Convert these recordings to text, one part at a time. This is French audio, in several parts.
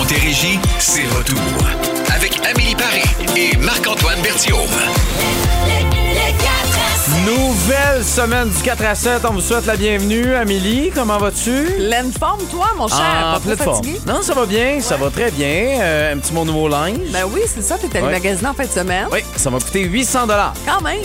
Montérégie, c'est retour. Avec Amélie Paris et Marc-Antoine Berthiaume. Nouvelle semaine du 4 à 7. On vous souhaite la bienvenue. Amélie, comment vas-tu? Pleine forme, toi, mon cher. Ah, pas pleine forme. Non, ça va bien, ça va très bien. Euh, un petit mot nouveau linge. Ben oui, c'est ça. T'es allé Ouais. magasiner en fin de semaine. Oui, ça m'a coûté 800 dollars. Quand même.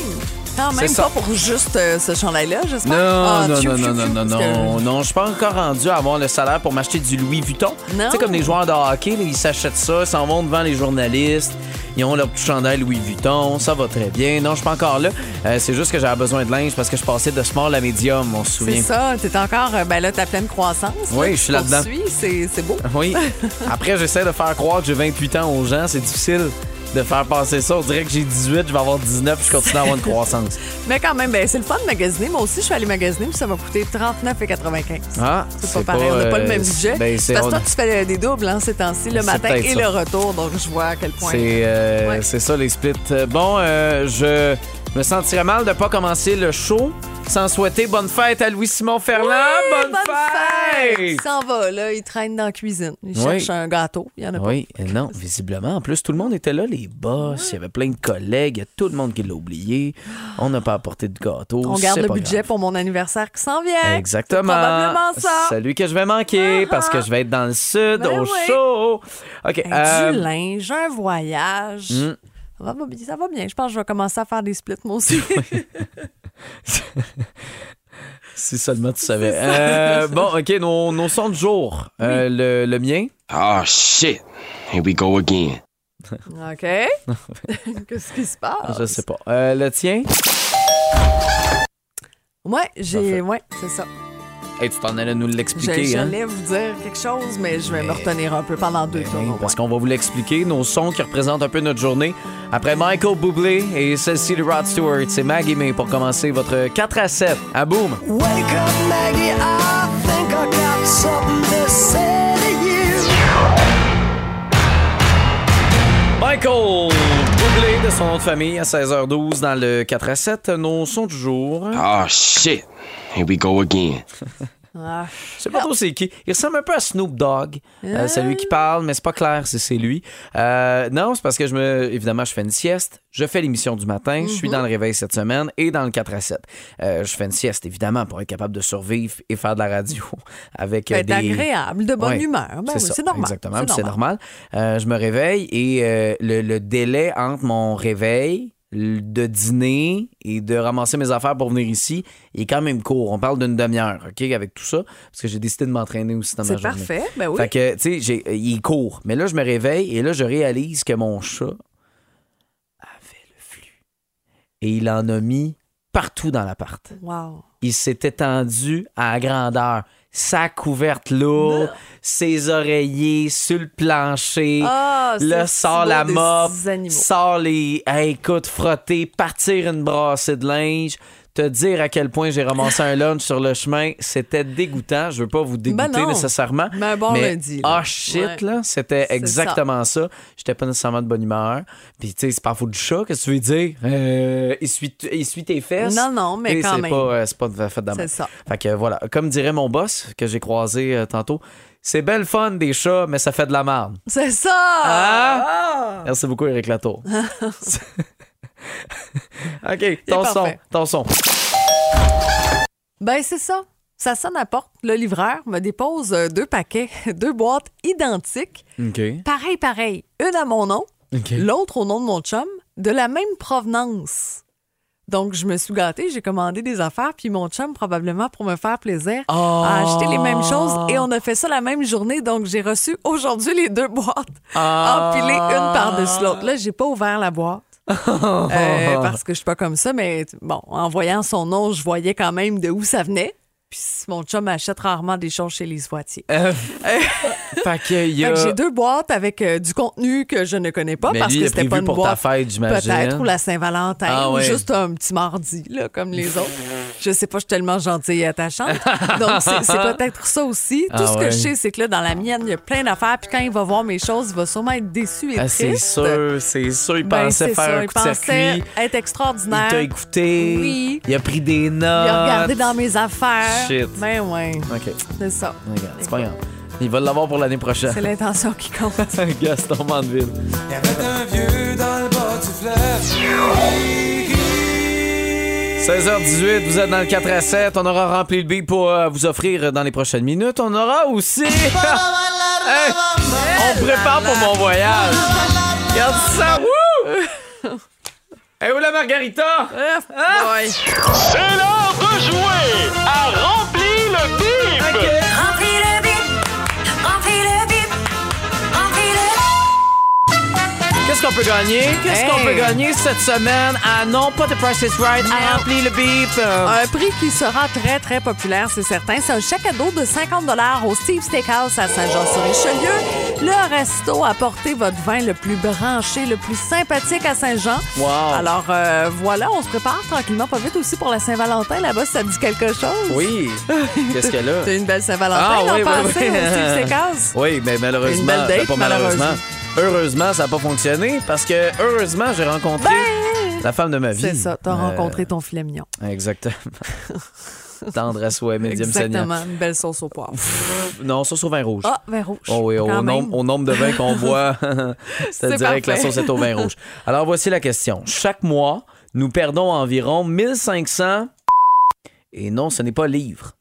Quand même, C'est pas pour juste euh, ce chandail-là, j'espère. Non, Ah, non, non, non, non, non, non, non, je suis pas encore rendu à avoir le salaire pour m'acheter du Louis Vuitton. Non. Tu sais, comme les joueurs de hockey, ils s'achètent ça, ils s'en vont devant les journalistes, ils ont leur petit chandail Louis Vuitton, ça va très bien. Non, je suis pas encore là. Euh, c'est juste que j'avais besoin de linge parce que je passais de small à medium, on se C'est souvient. ça. T'es encore, euh, ben là, ta pleine croissance. Oui, je suis là-dedans. C'est c'est beau. Oui. Après, j'essaie de faire croire que j'ai 28 ans aux gens. C'est difficile de faire passer ça. On dirait que j'ai 18, je vais avoir 19 puis je continue à avoir une croissance. Mais quand même, ben, c'est le fun de magasiner. Moi aussi, je suis allée magasiner, puis ça m'a coûté 39,95. Ah, C'est pas pareil, on n'a pas le euh, même budget. ben, Parce que toi, tu fais des doubles hein, ces temps-ci, le matin et ça. le retour, donc je vois à quel point. C'est euh, Ouais. ça les splits. Euh, Bon, euh, je me sentirais mal de pas commencer le show sans souhaiter bonne fête à Louis-Simon Ferland. Oui, bonne, fête! Il s'en va, là, il traîne dans la cuisine. Il Oui. cherche un gâteau. Il y en a Oui, euh, non, visiblement. En plus, tout le monde était là, les boss. Il y avait plein de collègues. Il y a tout le monde qui l'a oublié. On n'a pas apporté de gâteau. pas. On garde le pas budget grave. pour mon anniversaire qui s'en vient. Exactement. C'est probablement ça. Celui que je vais manquer parce que je vais être dans le sud Ben au oui. show. OK. Hey, euh, Du linge, un voyage. hmm. Ça, va, bien- ça va bien. Je pense que je vais commencer à faire des splits, moi aussi. si seulement tu savais. Euh, bon, OK, nos, nos sons du jour. Euh, le, le mien. Oh shit. Here we go again. OK. Qu'est-ce qui se passe? Je sais pas. Euh, le tien? Ouais, j'ai. Ouais, c'est ça. Hey, tu t'en allais nous Je- l'expliquer, hein? J'allais vous dire quelque chose, mais je vais me retenir un peu pendant deux Ben tours. oui, parce qu'on va vous l'expliquer, nos sons qui représentent un peu notre journée. Après Michael Bublé et celle-ci de Rod Stewart, c'est Maggie May pour commencer votre 4 à 7 à Boom. Wake up, Maggie. I think I got something to say to you. Michael Bublé de son nom de famille à 16h12 dans le 4 à 7. Nos sons du jour. Oh shit. Here we go again. Ah, Je sais pas trop c'est qui. Il ressemble un peu à Snoop Dogg. Euh, c'est lui qui parle, mais c'est pas clair si c'est lui. Euh, non, c'est parce que je me. Évidemment, je fais une sieste. Je fais l'émission du matin. Je Mhm. suis dans le réveil cette semaine et dans le 4 à 7. Euh, je fais une sieste, évidemment, pour être capable de survivre et faire de la radio avec euh, des. agréable, de bonne Ouais, humeur. Ben oui, c'est normal. Exactement, c'est normal. Euh, je me réveille et euh, le, le délai entre mon réveil, de dîner et de ramasser mes affaires pour venir ici est quand même court. On parle d'une demi-heure, OK, avec tout ça, parce que j'ai décidé de m'entraîner aussi dans ma C'est journée. parfait. Ben oui. Fait que, tu sais, il est court. Mais là, je me réveille et là, je réalise que mon chat avait le flux. Et il en a mis partout dans l'appart Wow. il s'est étendu à grandeur. Sa couverte lourde, ses oreillers sur le plancher. Ah, si sort la mop, sort les. Hey, écoute, frotter, partir une brassée de linge, te dire à quel point j'ai ramassé un lunch sur le chemin. C'était dégoûtant. Je veux pas vous dégoûter Ben nécessairement. Mais un bon lundi. Ah, shit, Ouais. là. C'était exactement ça. J'étais pas nécessairement de bonne humeur. Puis, tu sais, c'est pas la faute du chat. Qu'est-ce que tu veux dire? Euh, essuie, essuie tes fesses. Non, non, mais Et quand même. Pas, euh, c'est pas de fait d'amour. C'est ça. Fait que voilà, comme dirait mon boss que j'ai croisé euh, tantôt, c'est belle fun des chats, mais ça fait de la merde. C'est ça! Hein? Ah! Merci beaucoup, Eric Latour. OK, ton son, ton son. Ben, c'est ça. Ça sonne à la porte. Le livreur me dépose euh, deux paquets, deux boîtes identiques. Pareil, pareil. Une à mon nom, l'autre au nom de mon chum, de la même provenance. Donc, je me suis gâtée, j'ai commandé des affaires, puis mon chum, probablement pour me faire plaisir, a acheté les mêmes choses et on a fait ça la même journée. Donc, j'ai reçu aujourd'hui les deux boîtes Ah. empilées une par-dessus l'autre. Là, j'ai pas ouvert la boîte. Euh, parce que je suis pas comme ça, mais bon, en voyant son nom, je voyais quand même de où ça venait. Puis mon chum achète rarement des choses chez les. Euh, fait que, il y Fait a... que j'ai deux boîtes avec euh, du contenu que je ne connais pas Mais parce lui, que c'était pas une pour boîte. ta fête, j'imagine. Peut-être, ou la Saint-Valentin, Ah ou juste un petit mardi, là, comme les autres. Je sais pas, je suis tellement gentille et attachante. Donc, c'est peut-être ça aussi. Tout Ah ce que ouais. je sais, c'est que là, dans la mienne, il y a plein d'affaires. Puis quand il va voir mes choses, il va sûrement être déçu et Ah, c'est sûr, c'est sûr. Il Ben, pensait faire ça, un il coup de pensait circuit. être Il extraordinaire. t'a écouté. Oui. Il a pris des notes. Il a regardé dans mes affaires. Shit. Ben ouais, OK. c'est ça. Regarde, c'est pas grave. Il va l'avoir pour l'année prochaine. C'est l'intention qui compte. Gaston Mandeville. Il y avait un vieux dans le bas du fleuve. 16h18, vous êtes dans le 4 à 7. On aura rempli le beat pour euh, vous offrir dans les prochaines minutes. On aura aussi. Hey, on prépare pour mon voyage. Regarde ça. Wouh! Hey, où la margarita? Ouais. C'est l'heure de jouer à Remplir le bip! Remplis Qu'est-ce qu'on peut gagner? Qu'est-ce Hey. qu'on peut gagner cette semaine? Ah non, pas The Price is Right. Non. À remplir le beep. Un prix qui sera très, très populaire, c'est certain. C'est un chèque à dos de 50 au Steve Steakhouse à Saint-Jean-sur-Richelieu. Le resto a porté votre vin le plus branché, le plus sympathique à Saint-Jean. Wow. Alors, euh, voilà, on se prépare tranquillement, pas vite aussi pour la Saint-Valentin. Là-bas, ça dit quelque chose? Oui. Qu'est-ce qu'elle a? C'est une belle Saint-Valentin Ah, oui, oui, passé oui. au Steve Steakhouse? Oui, mais malheureusement, Une belle date, ben, pas malheureusement. malheureusement. Heureusement, ça n'a pas fonctionné parce que heureusement, j'ai rencontré la femme de ma vie. Ben, C'est ça, t'as Euh, rencontré ton filet mignon. Exactement. Tendre à souhait, médium. Exactement, une belle sauce au poivre. Non, c'est au vin rouge. Ah, vin rouge. Oh oui, au au nombre de vins qu'on boit, C'est c'est-à-dire que la sauce est au vin rouge. Alors, voici la question. Chaque mois, nous perdons environ 1500... Et non, ce n'est pas livres.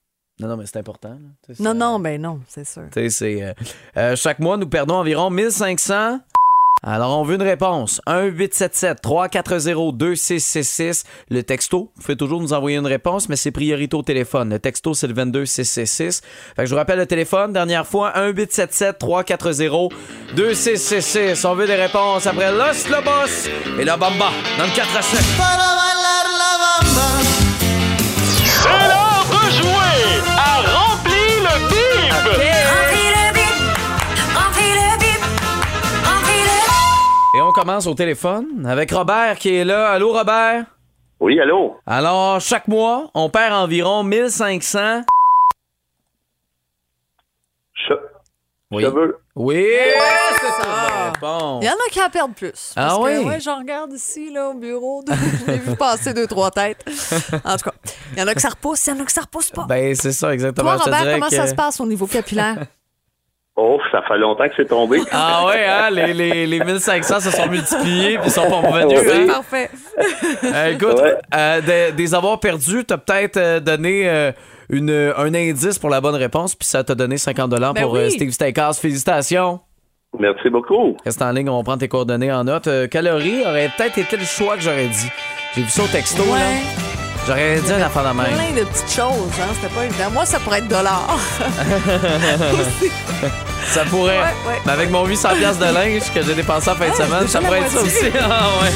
Non, non, mais c'est important. là. Non, non, ben non, c'est sûr. Tu sais, c'est. euh, euh, chaque mois, nous perdons environ 1500. Alors, on veut une réponse. 1-877-340-2666. Le texto, vous pouvez toujours nous envoyer une réponse, mais c'est priorité au téléphone. Le texto, c'est le 22666. Fait que je vous rappelle le téléphone, dernière fois, 1-877-340-2666. On veut des réponses après Los Lobos et la Bamba dans le 4 à 7. Commence au téléphone avec Robert qui est là. Allô, Robert? Oui, allô? Alors, chaque mois, on perd environ 1500. Che- Oui. Cheveux. Oui! c'est ça. Bon. Il y en a qui en perdent plus. Ah Parce que, oui? ouais, j'en regarde ici, là, au bureau. Je l'ai vu passer deux, trois têtes. En tout cas, il y en a que ça repousse, il y en a que ça repousse pas. Ben, c'est ça, exactement. Toi, Je te Robert, comment que- ça se passe au niveau capillaire? Oh, ça fait longtemps que c'est tombé. Ah ouais, hein? Les, les, les 1500 se sont multipliés puis ils sont pas revenus. Ouais. hein? Parfait. Euh, écoute, Ouais. euh, des, des avoirs perdus, t'as peut-être euh, donné euh, une, un indice pour la bonne réponse puis ça t'a donné 50 Ben pour oui. euh, Steve Steakhouse. Félicitations! Merci beaucoup. Reste en ligne, on va prendre tes coordonnées en note. Euh, calories aurait peut-être été le choix que j'aurais dit. J'ai vu ça au texto, là. J'aurais dit la fin de même. Plein de petites choses, hein. C'était pas évident. Moi, ça pourrait être dollar. Ça pourrait. Ouais, ouais. Mais avec mon 800 pièces de linge que j'ai dépensé en fin de Ouais, semaine, ça pourrait être ça aussi. Ah ouais.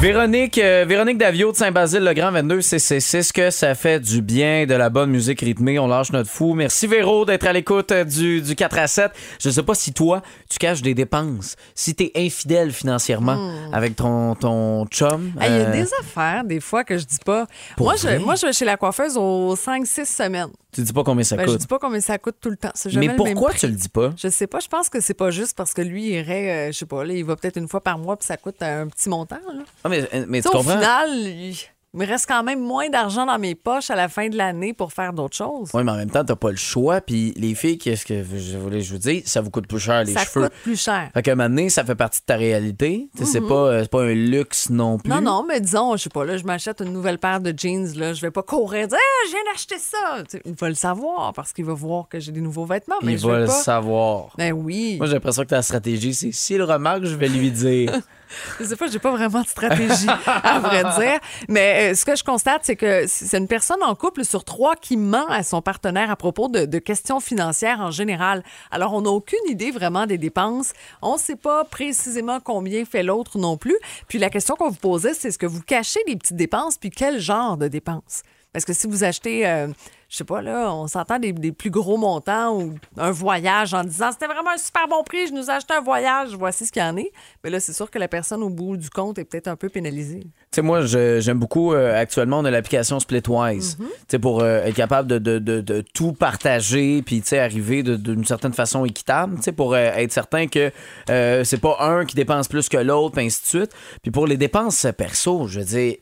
Véronique, euh, Véronique Davio de Saint-Basile-le-Grand, 22 CC6, que ça fait du bien, de la bonne musique rythmée. On lâche notre fou. Merci Véro d'être à l'écoute euh, du, du 4 à 7. Je sais pas si toi, tu caches des dépenses, si t'es infidèle financièrement avec ton, ton chum. Hmm. Ah, Il y a euh, des affaires, des fois, que je dis pas. Pour Moi vrai? je, moi, je vais chez la coiffeuse aux 5-6 semaines. Tu dis pas combien ça Ben, je coûte. dis pas combien ça coûte tout le temps. Mais le pourquoi prix. tu le dis pas? Je sais pas, je pense que c'est pas juste parce que lui il irait, euh, je sais pas, là, il va peut-être une fois par mois puis ça coûte un petit montant. Là. Ah, mais, mais Tu sais, au comprends? final, il me reste quand même moins d'argent dans mes poches à la fin de l'année pour faire d'autres choses. Oui, mais en même temps, t'as pas le choix. Puis les filles, qu'est-ce que je voulais je vous dire, ça vous coûte plus cher les ça cheveux. coûte plus cher. Fait qu'à un moment donné, ça fait partie de ta réalité. Tu sais, C'est pas, euh, pas un luxe non plus. Mhm. Non, non, mais disons, je sais pas, là, je m'achète une nouvelle paire de jeans, là, je vais pas courir et dire, ah, je viens d'acheter ça. Tu sais, il va le savoir parce qu'il va voir que j'ai des nouveaux vêtements, mais Il je va le pas. savoir. Ben oui. Moi, j'ai l'impression que ta stratégie, c'est s'il remarque, je vais lui dire. Je sais pas, j'ai pas vraiment de stratégie, à vrai dire. Mais euh, ce que je constate, c'est que c'est une personne en couple sur trois qui ment à son partenaire à propos de, questions financières en général. Alors, on n'a aucune idée vraiment des dépenses. On ne sait pas précisément combien fait l'autre non plus. Puis la question qu'on vous posait, c'est est-ce que vous cachez les petites dépenses, puis quel genre de dépenses? Parce que si vous achetez, euh, je sais pas, là, on s'entend des, des plus gros montants ou un voyage en disant c'était vraiment un super bon prix, je nous ai acheté un voyage, voici ce qu'il y en est. Mais là, c'est sûr que la personne au bout du compte est peut-être un peu pénalisée. Tu sais, moi, j'aime beaucoup, euh, actuellement, on a l'application Splitwise. Mhm. Tu sais, pour euh, être capable de, de- de- de tout partager, puis, tu sais, arriver d'une certaine façon équitable, tu sais, pour être certain que c'est pas un qui dépense plus que l'autre, puis ainsi de suite. Puis pour les dépenses perso, je veux dire,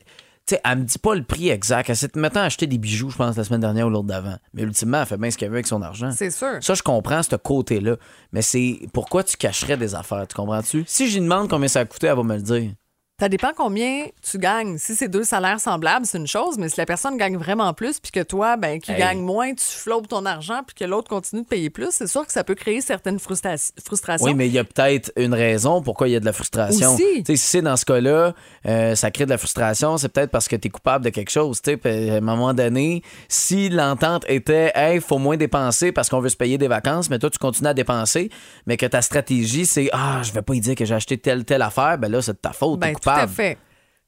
sais, elle me dit pas le prix exact. Elle s'est maintenant acheté des bijoux, je pense, la semaine dernière ou l'autre d'avant. Mais ultimement, elle fait bien ce qu'elle veut avec son argent. C'est sûr. Ça, je comprends ce côté-là. Mais c'est pourquoi tu cacherais des affaires, tu comprends-tu? Si j'y demande combien ça a coûté, elle va me le dire. Ça dépend combien tu gagnes. Si c'est deux salaires semblables, c'est une chose, mais si la personne gagne vraiment plus, puis que toi, ben, qui Hey. gagne moins, tu flottes ton argent, puis que l'autre continue de payer plus, c'est sûr que ça peut créer certaines frustra- frustrations. Oui, mais il y a peut-être une raison pourquoi il y a de la frustration. Aussi. Tu sais, si c'est dans ce cas-là, euh, ça crée de la frustration, c'est peut-être parce que tu es coupable de quelque chose. Tu sais, Puis, à un moment donné, si l'entente était, hey, faut moins dépenser parce qu'on veut se payer des vacances, mais toi, tu continues à dépenser, mais que ta stratégie, c'est, ah, je vais pas y dire que j'ai acheté telle, telle affaire, ben là, c'est de ta faute, Ben, tout coupable.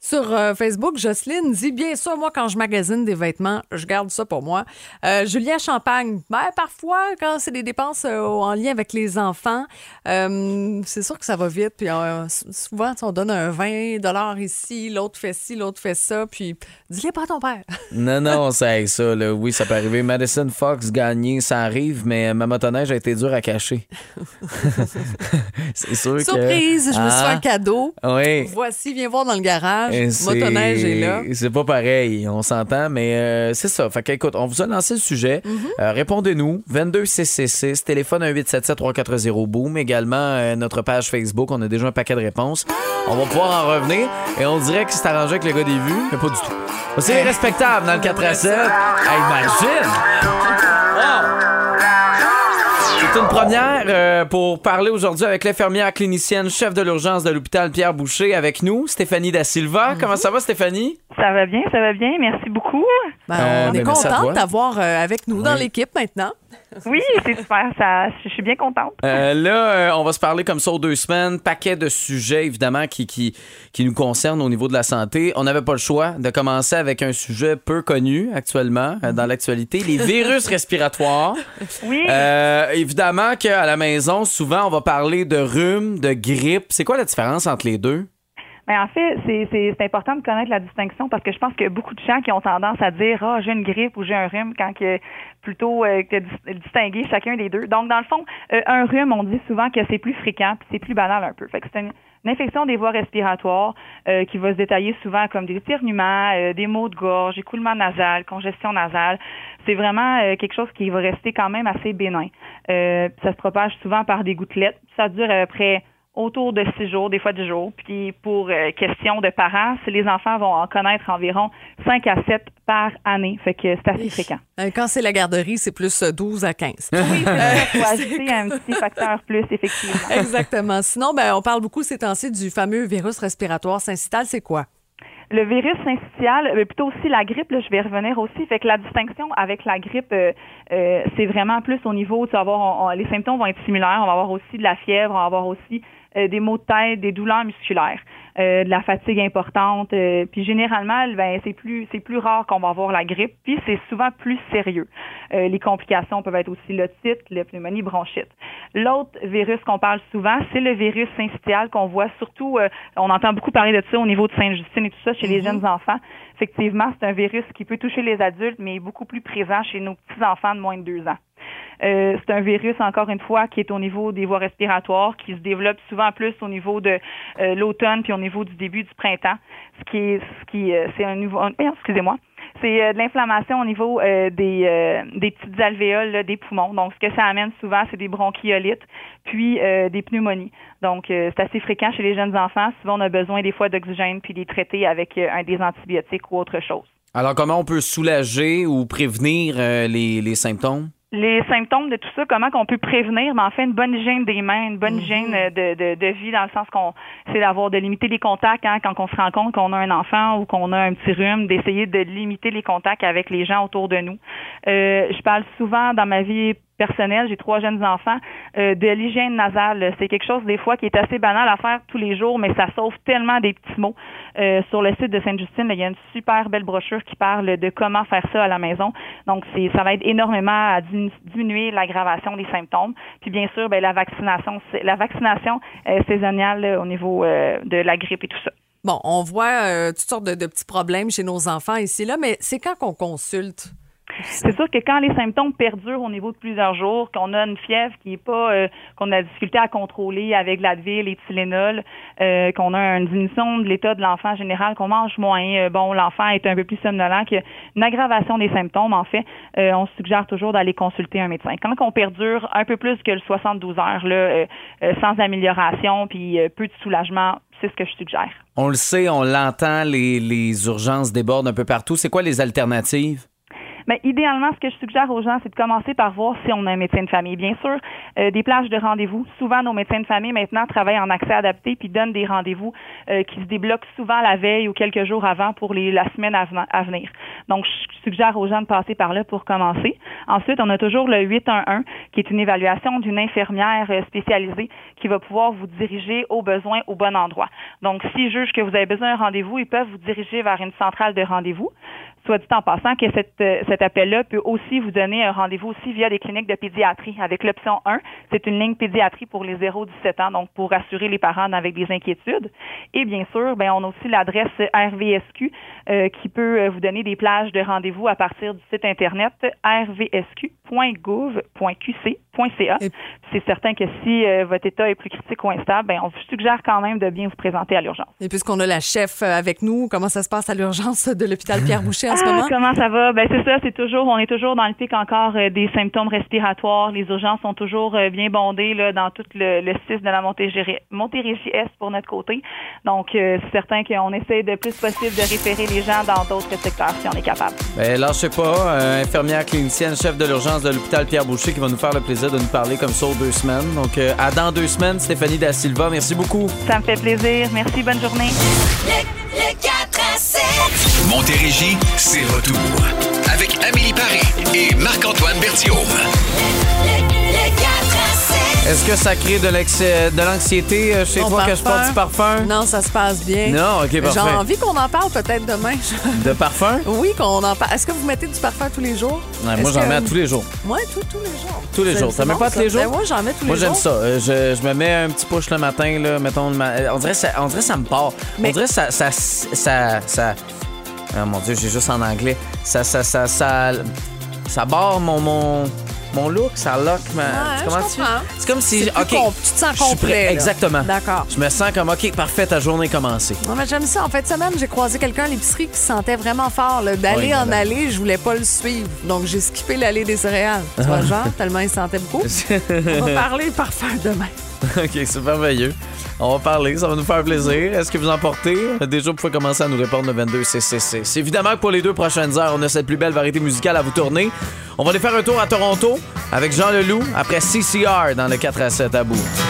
Sur euh, Facebook, Jocelyne dit bien sûr, moi, quand je magasine des vêtements, je garde ça pour moi. Euh, Julien Champagne, ben, parfois, quand c'est des dépenses euh, en lien avec les enfants, euh, c'est sûr que ça va vite. Puis souvent, on donne un 20 ici, l'autre fait ci, l'autre fait ça. Puis dis-les pas à ton père. Non, non, c'est ça, là. Oui, ça peut arriver. Madison Fox gagner, ça arrive, mais ma motoneige a été dure à cacher. c'est sûr que. Surprise, je me suis fait Ah, un cadeau. Oui. Voici, viens voir dans le garage. Motoneige est là. C'est pas pareil, on s'entend, mais euh, c'est ça. Fait que, écoute, on vous a lancé le sujet. Mhm. Euh, Répondez-nous. 22666, téléphone 1877-340-BOOM. Également, euh, notre page Facebook. On a déjà un paquet de réponses. On va pouvoir en revenir et on dirait que c'est arrangé avec le gars des vues, mais pas du tout. C'est respectable dans le 4 à 7. Hey, imagine! C'est une première euh, pour parler aujourd'hui avec l'infirmière clinicienne, chef de l'urgence de l'hôpital Pierre Boucher avec nous, Stéphanie Da Silva. Comment ça va, Stéphanie? Ça va bien, ça va bien. Merci beaucoup. Ben, Euh, on est ben, content t'avoir euh, avec nous dans l'équipe maintenant. Oui, c'est super. Ça, je suis bien contente. Euh, là, euh, on va se parler comme ça aux deux semaines. Paquet de sujets, évidemment, qui, qui, qui nous concernent au niveau de la santé. On n'avait pas le choix de commencer avec un sujet peu connu actuellement euh, dans l'actualité, les virus respiratoires. Oui. Évidemment qu'à la maison, souvent, on va parler de rhume, de grippe. C'est quoi la différence entre les deux? Ben, en fait, c'est- important de connaître la distinction parce que je pense que beaucoup de gens qui ont tendance à dire ah j'ai une grippe ou j'ai un rhume quand que plutôt euh, que dis- distinguer chacun des deux. Donc dans le fond, euh, un rhume, on dit souvent que c'est plus fréquent puis c'est plus banal un peu. Fait que c'est une, une infection des voies respiratoires euh, qui va se détailler souvent comme des éternuements, euh, des maux de gorge, écoulement nasal, congestion nasale. C'est vraiment euh, quelque chose qui va rester quand même assez bénin. Euh, ça se propage souvent par des gouttelettes. Ça dure à peu près autour de six jours, des fois dix jours. Puis pour euh, question de parents, les enfants vont en connaître environ 5 à 7 par année. Fait que c'est assez fréquent. Euh, Quand c'est la garderie, c'est plus euh, 12 à 15. Oui, c'est ajouter un petit facteur plus, effectivement. Exactement. Sinon, ben, on parle beaucoup ces temps-ci du fameux virus respiratoire syncytial. C'est quoi? Le virus syncytial, euh, plutôt aussi la grippe, là, je vais revenir aussi. Fait que la distinction avec la grippe, euh, euh, c'est vraiment plus au niveau, tu vas avoir, on- on- les symptômes vont être similaires. On va avoir aussi de la fièvre, on va avoir aussi euh, des maux de tête, des douleurs musculaires, euh, de la fatigue importante. euh, puis généralement, ben, c'est plus c'est plus rare qu'on va avoir la grippe. Puis c'est souvent plus sérieux. Euh, les complications peuvent être aussi l'otite, la pneumonie, bronchite. L'autre virus qu'on parle souvent, c'est le virus syncytial qu'on voit surtout, euh, on entend beaucoup parler de ça au niveau de Sainte-Justine et tout ça chez les jeunes enfants. Effectivement, c'est un virus qui peut toucher les adultes, mais est beaucoup plus présent chez nos petits-enfants de moins de deux ans. Euh, c'est un virus, encore une fois, qui est au niveau des voies respiratoires, qui se développe souvent plus au niveau de euh, l'automne puis au niveau du début du printemps. Ce qui est, ce qui, euh, c'est un nouveau, excusez-moi. C'est de l'inflammation au niveau des, des petites alvéoles des poumons. Donc, ce que ça amène souvent, c'est des bronchiolites, puis des pneumonies. Donc, c'est assez fréquent chez les jeunes enfants. Souvent, on a besoin des fois d'oxygène puis des traités avec un des antibiotiques ou autre chose. Alors, comment on peut soulager ou prévenir les, les symptômes? Les symptômes de tout ça, comment qu'on peut prévenir, mais en fait une bonne hygiène des mains, une bonne hygiène euh, de, de, de vie dans le sens qu'on c'est d'avoir de limiter les contacts hein, quand on se rend compte qu'on a un enfant ou qu'on a un petit rhume, d'essayer de limiter les contacts avec les gens autour de nous. Euh, je parle souvent dans ma vie personnelle, j'ai trois jeunes enfants, euh, de l'hygiène nasale. C'est quelque chose des fois qui est assez banal à faire tous les jours, mais ça sauve tellement des petits mots. Euh, sur le site de Sainte-Justine, il y a une super belle brochure qui parle de comment faire ça à la maison. Donc, ça va être énormément à dimi- diminuer l'aggravation des symptômes. Puis bien sûr, ben, la vaccination, la vaccination euh, saisonnière au niveau de la grippe et tout ça. Bon, on voit toutes sortes de, de petits problèmes chez nos enfants ici là, mais c'est quand qu'on consulte? C'est sûr que quand les symptômes perdurent au niveau de plusieurs jours, qu'on a une fièvre qui est pas, euh, qu'on a difficulté à contrôler avec l'Advil et Tylenol, euh, qu'on a une diminution de l'état de l'enfant en général, qu'on mange moins, euh, bon, l'enfant est un peu plus somnolent, qu'il y a une aggravation des symptômes, en fait, euh, on suggère toujours d'aller consulter un médecin. Quand on perdure un peu plus que le 72 heures, là, sans amélioration, puis peu de soulagement, c'est ce que je suggère. On le sait, on l'entend, les, les urgences débordent un peu partout. C'est quoi les alternatives? Mais idéalement, ce que je suggère aux gens, c'est de commencer par voir si on a un médecin de famille. Bien sûr, euh, des plages de rendez-vous. Souvent, nos médecins de famille maintenant travaillent en accès adapté puis donnent des rendez-vous euh, qui se débloquent souvent la veille ou quelques jours avant pour les, la semaine à, ven- à venir. Donc, je suggère aux gens de passer par là pour commencer. Ensuite, on a toujours le 811 qui est une évaluation d'une infirmière euh, spécialisée qui va pouvoir vous diriger au besoin au bon endroit. Donc, s'ils jugent que vous avez besoin d'un rendez-vous, ils peuvent vous diriger vers une centrale de rendez-vous. Soit dit en passant que cette, euh, cet appel-là peut aussi vous donner un rendez-vous aussi via des cliniques de pédiatrie. Avec l'option 1, c'est une ligne pédiatrie pour les 0-17 ans, donc pour rassurer les parents avec des inquiétudes. Et bien sûr, ben, on a aussi l'adresse RVSQ euh, qui peut euh, vous donner des plages de rendez-vous à partir du site internet rvsq.gouv.qc.ca. C'est certain que si euh, votre état est plus critique ou instable, ben, on vous suggère quand même de bien vous présenter à l'urgence. Et puisqu'on a la chef euh, avec nous, comment ça se passe à l'urgence de l'hôpital Pierre-Boucher en ce Ah, moment? Comment ça va? Ben c'est ça, c'est toujours, on est toujours dans le pic encore euh, des symptômes respiratoires. Les urgences sont toujours euh, bien bondées là, dans tout le, le 6 de la Montérégie, Montérégie Est pour notre côté. Donc, euh, c'est certain qu'on essaie de plus possible de référer les gens dans d'autres secteurs si on est capable. Ben, là, je sais pas, euh, infirmière clinicienne, chef de l'urgence de l'hôpital Pierre Boucher qui va nous faire le plaisir de nous parler comme ça aux deux semaines. Donc, euh, à dans deux semaines, Stéphanie Da Silva. Merci beaucoup. Ça me fait plaisir. Merci, bonne journée. Le 4 à 7. Montérégie, c'est retour. Avec Amélie Paris et Marc-Antoine Berthiaume. Le 4 à 7. Est-ce que ça crée de l'anxiété euh, chez toi que je porte du parfum? Non, ça se passe bien. Non, ok, J'ai parfait. envie qu'on en parle peut-être demain. De parfum? oui, qu'on en parle. Est-ce que vous mettez du parfum tous les jours? Ouais, moi, j'en que- mets à tous les jours. Moi, tous, tous les jours. Tous les jours. Ça met bon, pas tous les jours? Ben, moi, j'en mets tous Moi, les j'aime jours. ça. Euh, je, je me mets un petit push le matin, là, mettons. le ma- On dirait, ça, on dirait ça me part. Mais- On dirait ça. ça, ça, ça- Ah, mon Dieu, j'ai juste en anglais. Ça, ça, ça, ça, ça barre mon, mon, mon look, ça lock ma. Ouais, Comment tu. C'est comme si. Plus tu te sens complet, prêt. Exactement. D'accord. Je me sens comme, OK, parfait, ta journée est commencée. Non, mais j'aime ça. En fait, semaine, j'ai croisé quelqu'un à l'épicerie qui se sentait vraiment fort. D'aller Oui, en aller, je voulais pas le suivre. Donc, j'ai skippé l'allée des céréales. Tu vois, genre, tellement il sentait beaucoup. On va parler parfum demain. OK, c'est merveilleux. On va parler, ça va nous faire plaisir. Est-ce que vous en portez? Déjà, vous pouvez commencer à nous répondre le 22 CCC. C'est évidemment que pour les deux prochaines heures, on a cette plus belle variété musicale à vous tourner. On va aller faire un tour à Toronto avec Jean Leloup après CCR dans le 4 à 7 à bout.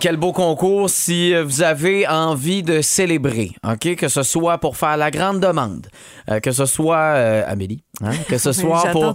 Quel beau concours si vous avez envie de célébrer, OK? Que ce soit pour faire la grande demande, euh, que ce soit, euh, Amélie, hein? que ce soit pour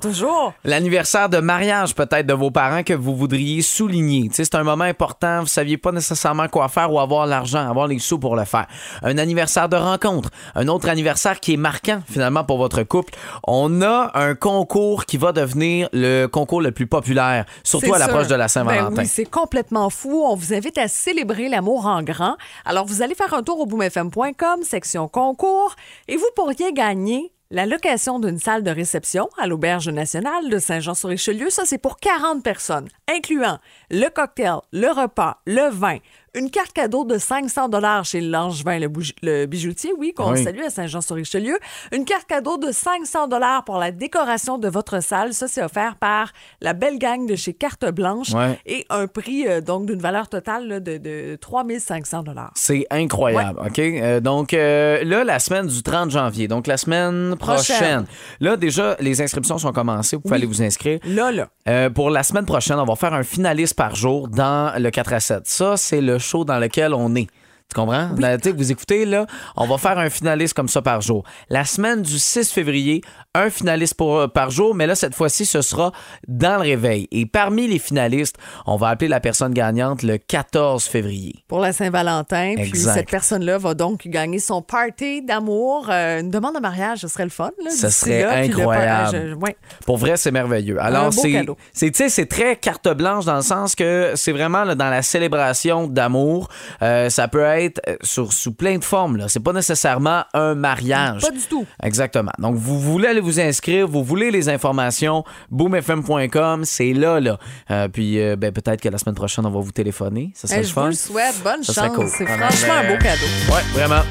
l'anniversaire de mariage peut-être de vos parents que vous voudriez souligner. C'est un moment important, vous saviez pas nécessairement quoi faire ou avoir l'argent, avoir les sous pour le faire. Un anniversaire de rencontre, un autre anniversaire qui est marquant finalement pour votre couple. On a un concours qui va devenir le concours le plus populaire, surtout à l'approche de la Saint-Valentin. Ben oui, c'est complètement fou. On vous invite à célébrer l'amour en grand. Alors, vous allez faire un tour au boomfm.com, section concours, et vous pourriez gagner la location d'une salle de réception à l'Auberge nationale de Saint-Jean-sur-Richelieu. Ça, c'est pour 40 personnes, incluant le cocktail, le repas, le vin, une carte cadeau de 500 dollars chez Langevin, le, bijoutier, oui, qu'on Oui. salue à Saint-Jean-sur-Richelieu. Une carte cadeau de 500 dollars pour la décoration de votre salle. Ça, c'est offert par la belle gang de chez Carte Blanche. Ouais. Et un prix, euh, donc, d'une valeur totale là, de, de 3500 dollars. C'est incroyable, OK? Euh, donc, euh, là, la semaine du 30 janvier, donc la semaine prochaine. Prochaine. Là, déjà, les inscriptions sont commencées. Vous pouvez aller vous inscrire. Là, là. Pour la semaine prochaine, on va faire un finaliste par jour dans le 4 à 7. Ça, c'est le dans lequel on est. Tu comprends? Là, tu sais, vous écoutez, là, on va faire un finaliste comme ça par jour. La semaine du 6 février, un finaliste pour- par jour, mais là, cette fois-ci, ce sera dans le réveil. Et parmi les finalistes, on va appeler la personne gagnante le 14 février. Pour la Saint-Valentin. Puis cette personne-là va donc gagner son party d'amour. Euh, une demande de mariage, ce serait le fun. Là, d'ici serait là. Incroyable. partage, euh, ouais. Pour vrai, c'est merveilleux. Alors, c'est, cadeau. c'est, tu sais, c'est très carte blanche dans le sens que c'est vraiment là, dans la célébration d'amour. Euh, ça peut être euh, sur, sous plein de formes. Là. C'est pas nécessairement un mariage. Pas du tout. Exactement. Donc, vous voulez aller vous inscrire, vous voulez les informations, boomfm.com, c'est là, là. Euh, puis, euh, ben, peut-être que la semaine prochaine, on va vous téléphoner. Ça serait le je vous fun. le souhaite. Bonne Ça chance. cool. C'est franchement un beau cadeau. Ouais, vraiment.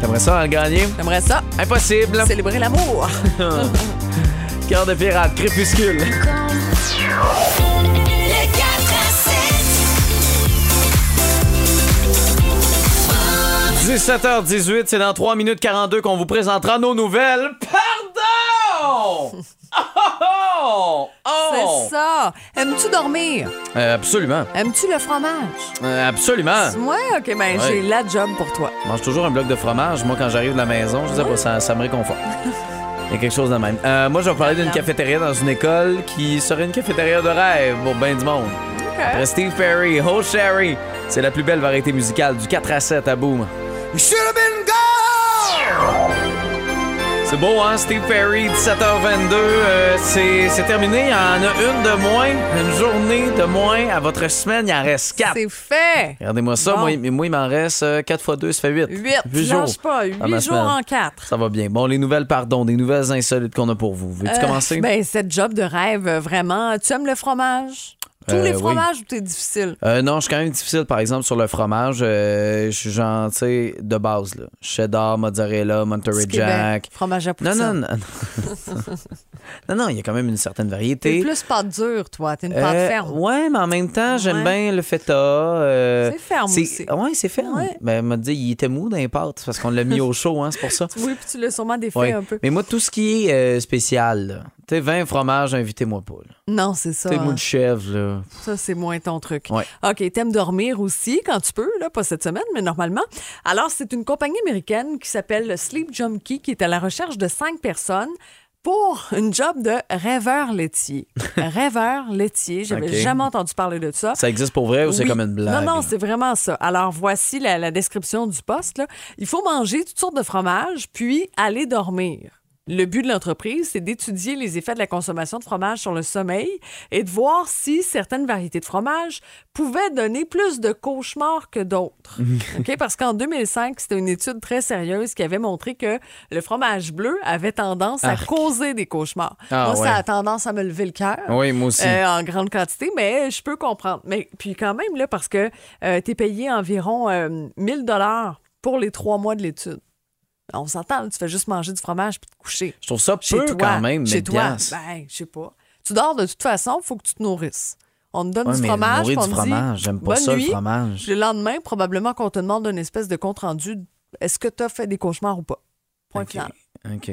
T'aimerais ça, le gagner? J'aimerais ça? Impossible. Célébrer l'amour. Cœur de pirate, crépuscule. 17h18, c'est dans 3 minutes 42 qu'on vous présentera nos nouvelles. Pardon! Oh! Oh! C'est ça. Aimes-tu dormir? Euh, absolument. Aimes-tu le fromage? Euh, absolument. Ouais, OK, ben Ouais. j'ai la job pour toi. Je mange toujours un bloc de fromage. Moi, quand j'arrive de la maison, je sais pas, ça, ça me réconforte. Il y a quelque chose de même. Euh, moi, je vais vous parler d'une cafétéria dans une école qui serait une cafétéria de rêve pour bien du monde. Après Steve Perry, Oh Sherry, c'est la plus belle variété musicale du 4 à 7 à Boom. C'est beau, hein? Steve Perry, 17h22. euh, c'est c'est terminé. Il y en a une de moins. Une journée de moins. À votre semaine, il en reste 4. C'est fait. Regardez-moi ça. Bon. Moi, il- moi, il m'en reste 4 fois 2, ça fait 8. 8. Tu lâches pas. 8 jours en 4. Ça va bien. Bon, les nouvelles, pardon, des nouvelles insolites qu'on a pour vous. Veux-tu commencer? Ben, cette job de rêve, euh, vraiment. Tu aimes le fromage? Tous Euh, les oui. fromages ou t'es difficile? Euh, non, je suis quand même difficile, par exemple, sur le fromage. Euh, je suis genre, tu sais, de base, là. Cheddar, mozzarella, Monterey. Jack. Fromage à Non, poutine. non, non. non, non, il y a quand même une certaine T'es variété. plus pâte dure, toi. T'es une pâte Euh, ferme. Ouais, mais en même temps, j'aime bien le feta. euh, C'est ferme aussi. Ouais, c'est ferme. Ben, elle m'a dit, il était mou dans les pâtes parce qu'on l'a mis au chaud, hein, c'est pour ça. Oui, puis tu l'as sûrement défait un peu. Mais moi, tout ce qui est euh, spécial, là, tu sais, vin, fromage, invitez-moi pas. là. Non, c'est ça. Tu sais, hein. chèvre, là. Ça, c'est moins ton truc. Ouais. OK, t'aimes dormir aussi quand tu peux, là, pas cette semaine, mais normalement. Alors, c'est une compagnie américaine qui s'appelle Sleep Junkie qui est à la recherche de cinq personnes pour une job de rêveur laitier. rêveur laitier, j'avais OK. jamais entendu parler de ça. Ça existe pour vrai ou c'est Oui. comme une blague? Non, non, c'est vraiment ça. Alors, voici la, la description du poste. là. Il faut manger toutes sortes de fromages, puis aller dormir. Le but de l'entreprise, c'est d'étudier les effets de la consommation de fromage sur le sommeil et de voir si certaines variétés de fromage pouvaient donner plus de cauchemars que d'autres. OK? Parce qu'en 2005, c'était une étude très sérieuse qui avait montré que le fromage bleu avait tendance à causer des cauchemars. Ah, moi, ouais. ça a tendance à me lever le cœur. Oui, moi aussi. Euh, en grande quantité, mais je peux comprendre. Mais puis quand même, là, parce que tu es payé environ euh, 1000 dollars pour les trois mois de l'étude. On s'entend, tu fais juste manger du fromage puis te coucher. Je trouve ça Chez peu toi, quand même, chez 1000 toi, ben, je sais pas. Tu dors de toute façon, il faut que tu te nourrisses. On te donne Ouais, du fromage, on du fromage, dit, j'aime pas bonne ça, le nuit. fromage. Puis Le lendemain, probablement qu'on te demande une espèce de compte-rendu. Est-ce que tu as fait des cauchemars ou pas? Point OK. final. OK.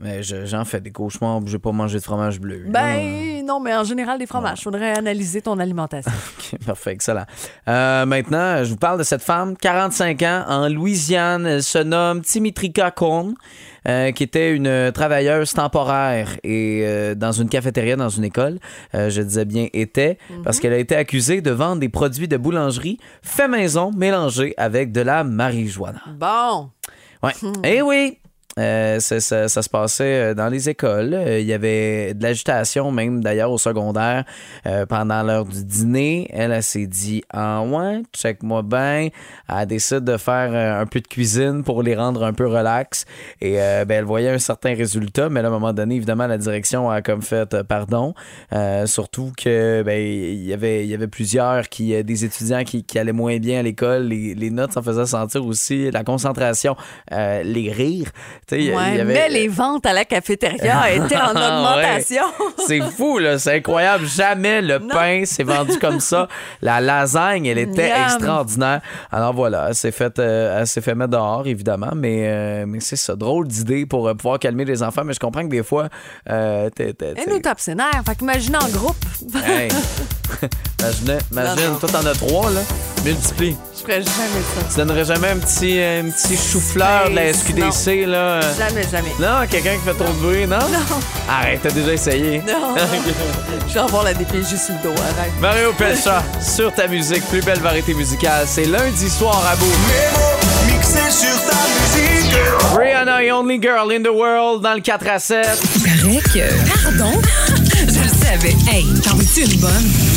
Mais je- j'en fais des cauchemars, je vais pas manger de fromage bleu. Ben, non, mais en général, des fromages. Il faudrait analyser ton alimentation. OK, parfait, excellent. Euh, maintenant, je vous parle de cette femme, 45 ans, en Louisiane. Elle se nomme Timitrika Kohn, euh, qui était une travailleuse temporaire et euh, dans une cafétéria, dans une école. Je disais bien était, parce qu'elle a été accusée de vendre des produits de boulangerie fait maison mélangés avec de la marijuana. Bon. Ouais. Eh oui! Euh, ça, se passait euh, dans les écoles. Euh, Il y avait de l'agitation, même d'ailleurs au secondaire, pendant l'heure du dîner. Elle, s'est dit Ah ouais, check-moi bien. Elle décide de faire un peu de cuisine pour les rendre un peu relax. Et ben, elle voyait un certain résultat, mais à un moment donné, évidemment, la direction a comme fait pardon. Surtout que ben, il y avait, plusieurs qui, des étudiants qui, allaient moins bien à l'école. Les, les notes s'en faisaient sentir aussi, la concentration, les rires. Ouais, avait- mais les ventes à la cafétéria étaient en Ah, augmentation. C'est fou, là. C'est incroyable. Jamais le pain s'est vendu comme ça. La lasagne, elle était Miam. extraordinaire. Alors voilà, elle s'est fait, euh, fait mettre dehors, évidemment. Mais, euh, mais c'est ça. Drôle d'idée pour euh, pouvoir calmer les enfants. Mais je comprends que des fois, euh, t'sais- nous ses nerfs. Fait qu'imagine en groupe. Hey. imagine, imagine toi, t'en as trois, là. Multiplie. Je ferais jamais ça. Tu donnerais jamais un petit, un petit chou-fleur de la SQDC, là? Jamais, jamais. Non, quelqu'un qui fait trop de bruit, non? Non. Arrête, t'as déjà essayé. Non. Je vais avoir la DPJ sur le dos. Arrête. Mario Pelcha, sur ta musique, plus belle variété musicale. C'est lundi soir à Boom. Mixé sur ta musique. Rihanna Only Girl in the World dans le 4 à 7. Paraît que. Pardon? Je le savais. Hey, t'en veux-tu une bonne?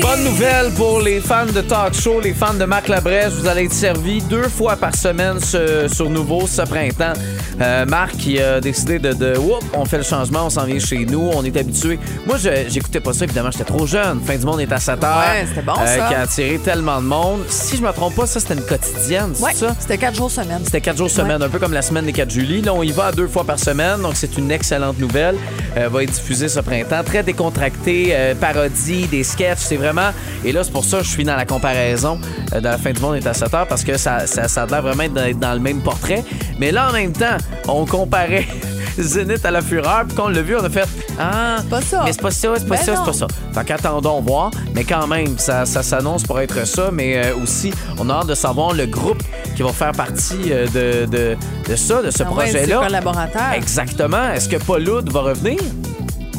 Bonne nouvelle pour les fans de talk show, les fans de Marc Labrèche. Vous allez être servis deux fois par semaine ce- sur Nouveau ce printemps. Euh, Marc qui a décidé de, de Oups, on fait le changement, on s'en vient chez nous, on est habitué. Moi, je- j'écoutais pas ça, évidemment, j'étais trop jeune. Fin du monde est à 7 heures. Ouais, c'était bon, ça. Qui a attiré tellement de monde. Si je me trompe pas, ça, c'était une quotidienne, c'est Ouais, ça? c'était quatre jours semaine. C'était quatre jours semaine, un peu comme la semaine des 4 juillet. Là, on y va deux fois par semaine, donc c'est une excellente nouvelle. Euh, va être diffusée ce printemps. Très décontracté, euh, parodie, des sketchs, c'est vraiment... Et là, c'est pour ça que je suis dans la comparaison euh, de la fin du monde est à 7 heures, parce que ça, ça, ça a l'air vraiment d'être dans le même portrait. Mais là, en même temps, on comparait... Zénith à la fureur, puis qu'on l'a vu, on a fait Ah, pas ça. Mais c'est pas ça, c'est pas Ben ça, c'est pas ça. Fait qu'attendons voir, mais quand même, ça, ça s'annonce pour être ça, mais euh, aussi, on a hâte de savoir le groupe qui va faire partie euh, de, de, de ça, de ce Ah ouais, projet-là. collaborateur. Exactement. Est-ce que Paul Oud va revenir?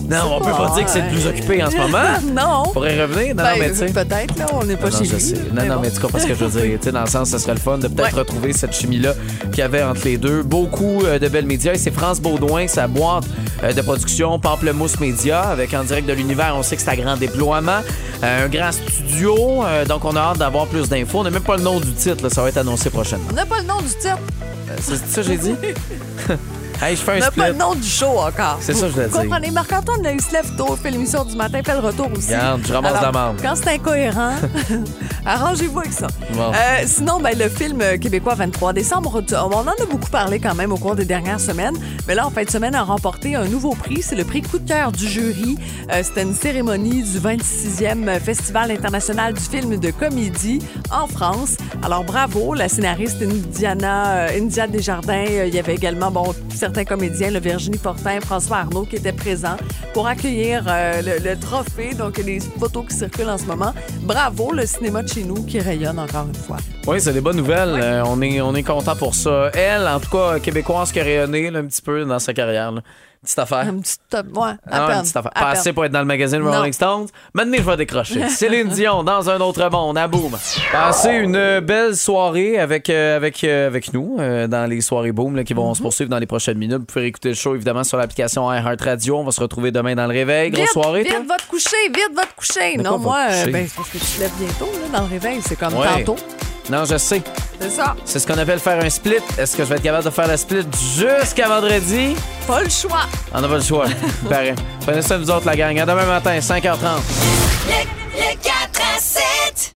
Non, on peut pas dire que c'est le plus occupé en ce moment. non. Pourrait revenir? Non, Ben, non, mais tu sais. peut-être, là, on n'est pas Non, chez je lui. sais. Non, non, bon. mais tu comprends ce que je veux dire. Tu sais, dans le sens, ce serait le fun de peut-être Ouais. retrouver cette chimie-là qu'il y avait entre les deux. Beaucoup euh, de belles médias. Et c'est France Baudouin, sa boîte euh, de production Pamplemousse Média, avec en direct de l'univers. On sait que c'est un grand déploiement. Euh, un grand studio. donc, on a hâte d'avoir plus d'infos. On n'a même pas le nom du titre. là. Ça va être annoncé prochainement. On n'a pas le nom du titre. C'est ça que j'ai dit? hey, je fais On un n'a split. pas le nom du show encore. C'est ça que je voulais Vous dire. comprenez? Marc-Antoine, là, il se lève tôt, fait l'émission du matin, fait le retour aussi. Regarde, je ramasse Alors, la. Quand c'est incohérent, arrangez-vous avec ça. Bon. Euh, sinon, ben, le film québécois 23 décembre, on en a beaucoup parlé quand même au cours des dernières semaines. Mais là, en fin de semaine, a remporté un nouveau prix. C'est le prix coup de cœur du jury. Euh, C'était une cérémonie du 26e Festival international du film de comédie en France. Alors, bravo, la scénariste Indiana, euh, India Desjardins. Il y avait également bon, certains comédiens, le Virginie Fortin, François Arnaud, qui étaient présents pour accueillir euh, le, le trophée. Donc, les photos qui circulent en ce moment. Bravo, le cinéma de chez nous qui rayonne encore une fois. Oui, c'est des bonnes nouvelles. Euh, on est, on est content pour ça. Elle, en tout cas, québécoise qui a rayonné là, un petit peu dans sa carrière. là. Petite affaire. Un petit top, ouais, à peine. une petite affaire. à Pas peine. assez pour être dans le magazine Non. Rolling Stones. Maintenant, je vais décrocher. Céline Dion, dans un autre monde, à boum. Passez une belle soirée avec, euh, avec, euh, avec nous euh, dans les soirées boom là, qui vont se poursuivre dans les prochaines minutes. Vous pouvez écouter le show évidemment sur l'application iHeartRadio. On va se retrouver demain dans le réveil. Grosse soirée, vite, toi? va te coucher, vite, va te coucher. De non, quoi moi, euh, ben, c'est parce que tu te lèves bientôt là, dans le réveil. C'est comme Ouais. tantôt. Non, je sais. C'est ça. C'est ce qu'on appelle faire un split. Est-ce que je vais être capable de faire le split jusqu'à vendredi? Pas le choix. On n'a pas le choix. Pareil. Prenez ça, nous autres, la gang. À demain matin, 5h30. L'équipe